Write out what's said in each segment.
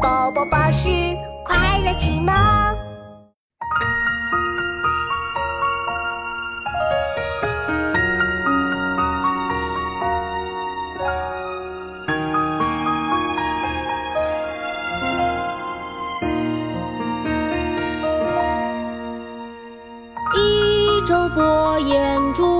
宝宝巴士快乐启蒙。一舟泊烟渚，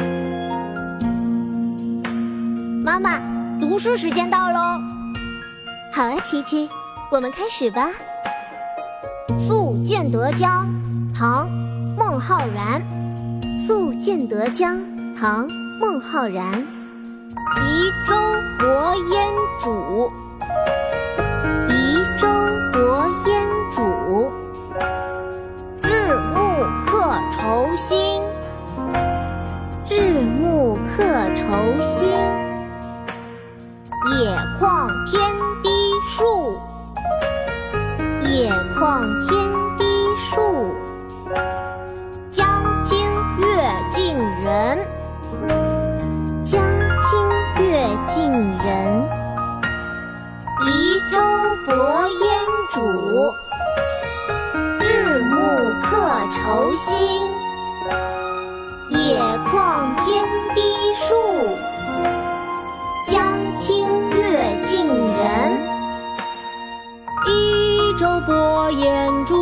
妈妈，读书时间到喽！好啊，琪琪，我们开始吧。《宿建德江》唐·孟浩然。《宿建德江》唐·孟浩然。移舟泊烟渚。移舟泊烟渚，日暮客愁新。日暮客愁新。旷天低树。野旷天低树。江清月近人。江清月近人。移舟泊烟渚，日暮客愁新。野旷天一舟泊烟渚，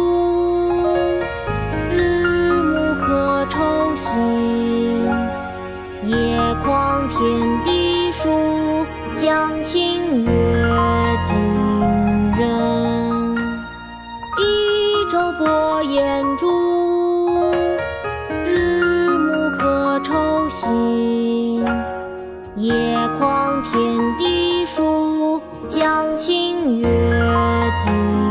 日暮客愁新。野旷天低树，江清月近人。一舟泊烟渚，日暮客愁新。野旷天低树，江清月近。